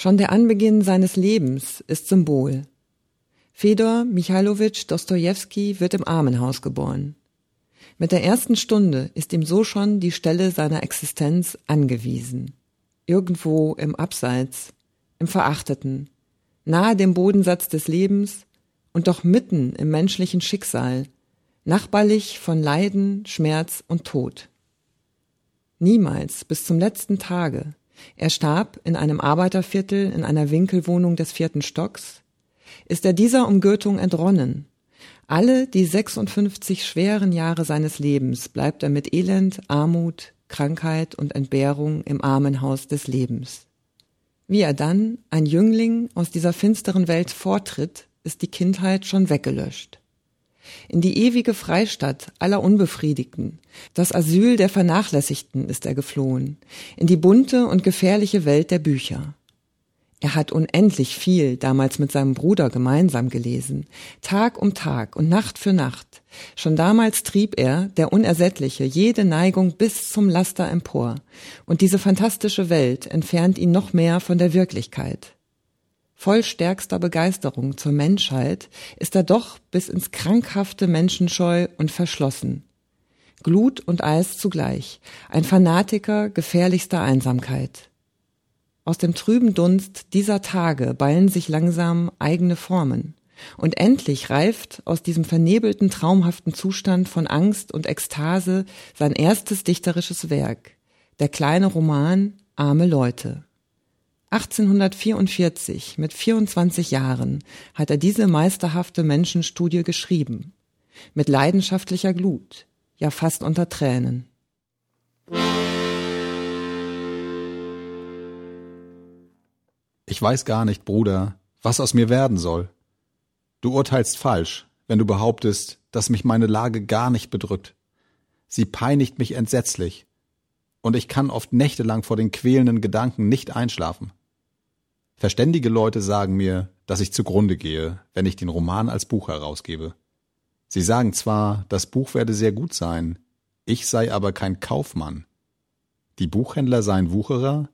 Schon der Anbeginn seines Lebens ist Symbol. Fedor Michailowitsch Dostojewski wird im Armenhaus geboren. Mit der ersten Stunde ist ihm so schon die Stelle seiner Existenz angewiesen. Irgendwo im Abseits, im Verachteten, nahe dem Bodensatz des Lebens und doch mitten im menschlichen Schicksal, nachbarlich von Leiden, Schmerz und Tod. Niemals bis zum letzten Tage. Er starb in einem Arbeiterviertel in einer Winkelwohnung des vierten Stocks. Ist er dieser Umgürtung entronnen, alle die 56 schweren Jahre seines Lebens bleibt er mit Elend, Armut, Krankheit und Entbehrung im Armenhaus des Lebens. Wie er dann, ein Jüngling, aus dieser finsteren Welt vortritt, ist die Kindheit schon weggelöscht. In die ewige Freistadt aller Unbefriedigten, das Asyl der Vernachlässigten ist er geflohen, in die bunte und gefährliche Welt der Bücher. Er hat unendlich viel damals mit seinem Bruder gemeinsam gelesen, Tag um Tag und Nacht für Nacht. Schon damals trieb er, der Unersättliche, jede Neigung bis zum Laster empor, und diese fantastische Welt entfernt ihn noch mehr von der Wirklichkeit. Voll stärkster Begeisterung zur Menschheit ist er doch bis ins krankhafte menschenscheu und verschlossen. Glut und Eis zugleich, ein Fanatiker gefährlichster Einsamkeit. Aus dem trüben Dunst dieser Tage ballen sich langsam eigene Formen. Und endlich reift aus diesem vernebelten, traumhaften Zustand von Angst und Ekstase sein erstes dichterisches Werk, der kleine Roman Arme Leute. 1844, mit 24 Jahren, hat er diese meisterhafte Menschenstudie geschrieben. Mit leidenschaftlicher Glut, ja fast unter Tränen. Ich weiß gar nicht, Bruder, was aus mir werden soll. Du urteilst falsch, wenn du behauptest, dass mich meine Lage gar nicht bedrückt. Sie peinigt mich entsetzlich, und ich kann oft nächtelang vor den quälenden Gedanken nicht einschlafen. Verständige Leute sagen mir, dass ich zugrunde gehe, wenn ich den Roman als Buch herausgebe. Sie sagen zwar, das Buch werde sehr gut sein, ich sei aber kein Kaufmann. Die Buchhändler seien Wucherer,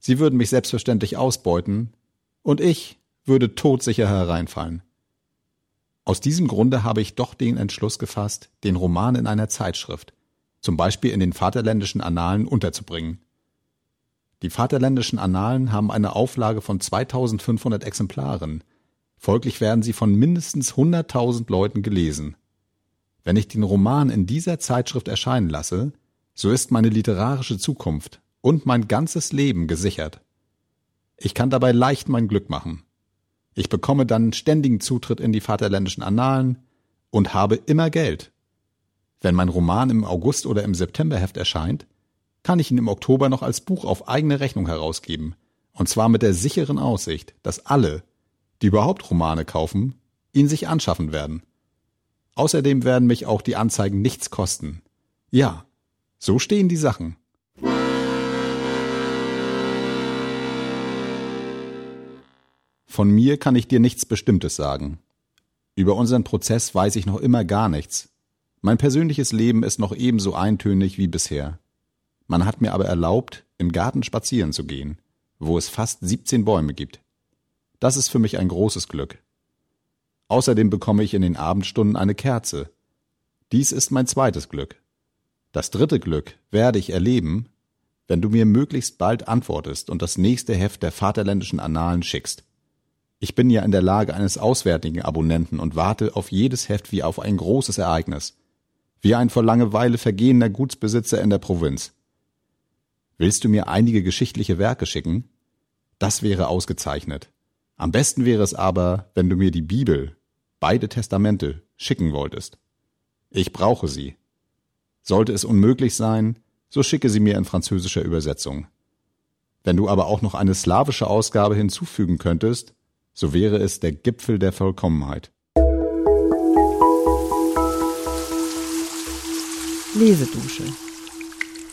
Sie würden mich selbstverständlich ausbeuten, und ich würde todsicher hereinfallen. Aus diesem Grunde habe ich doch den Entschluss gefasst, den Roman in einer Zeitschrift, zum Beispiel in den Vaterländischen Annalen, unterzubringen. Die Vaterländischen Annalen haben eine Auflage von 2500 Exemplaren. Folglich werden sie von mindestens 100.000 Leuten gelesen. Wenn ich den Roman in dieser Zeitschrift erscheinen lasse, so ist meine literarische Zukunft und mein ganzes Leben gesichert. Ich kann dabei leicht mein Glück machen. Ich bekomme dann ständigen Zutritt in die Vaterländischen Annalen und habe immer Geld. Wenn mein Roman im August oder im Septemberheft erscheint, kann ich ihn im Oktober noch als Buch auf eigene Rechnung herausgeben, und zwar mit der sicheren Aussicht, dass alle, die überhaupt Romane kaufen, ihn sich anschaffen werden. Außerdem werden mich auch die Anzeigen nichts kosten. Ja, so stehen die Sachen. Von mir kann ich dir nichts Bestimmtes sagen. Über unseren Prozess weiß ich noch immer gar nichts. Mein persönliches Leben ist noch ebenso eintönig wie bisher. Man hat mir aber erlaubt, im Garten spazieren zu gehen, wo es fast 17 Bäume gibt. Das ist für mich ein großes Glück. Außerdem bekomme ich in den Abendstunden eine Kerze. Dies ist mein zweites Glück. Das dritte Glück werde ich erleben, wenn du mir möglichst bald antwortest und das nächste Heft der Vaterländischen Annalen schickst. Ich bin ja in der Lage eines auswärtigen Abonnenten und warte auf jedes Heft wie auf ein großes Ereignis. Wie ein vor Langeweile vergehender Gutsbesitzer in der Provinz. Willst du mir einige geschichtliche Werke schicken? Das wäre ausgezeichnet. Am besten wäre es aber, wenn du mir die Bibel, beide Testamente, schicken wolltest. Ich brauche sie. Sollte es unmöglich sein, so schicke sie mir in französischer Übersetzung. Wenn du aber auch noch eine slawische Ausgabe hinzufügen könntest, so wäre es der Gipfel der Vollkommenheit. Lesedusche.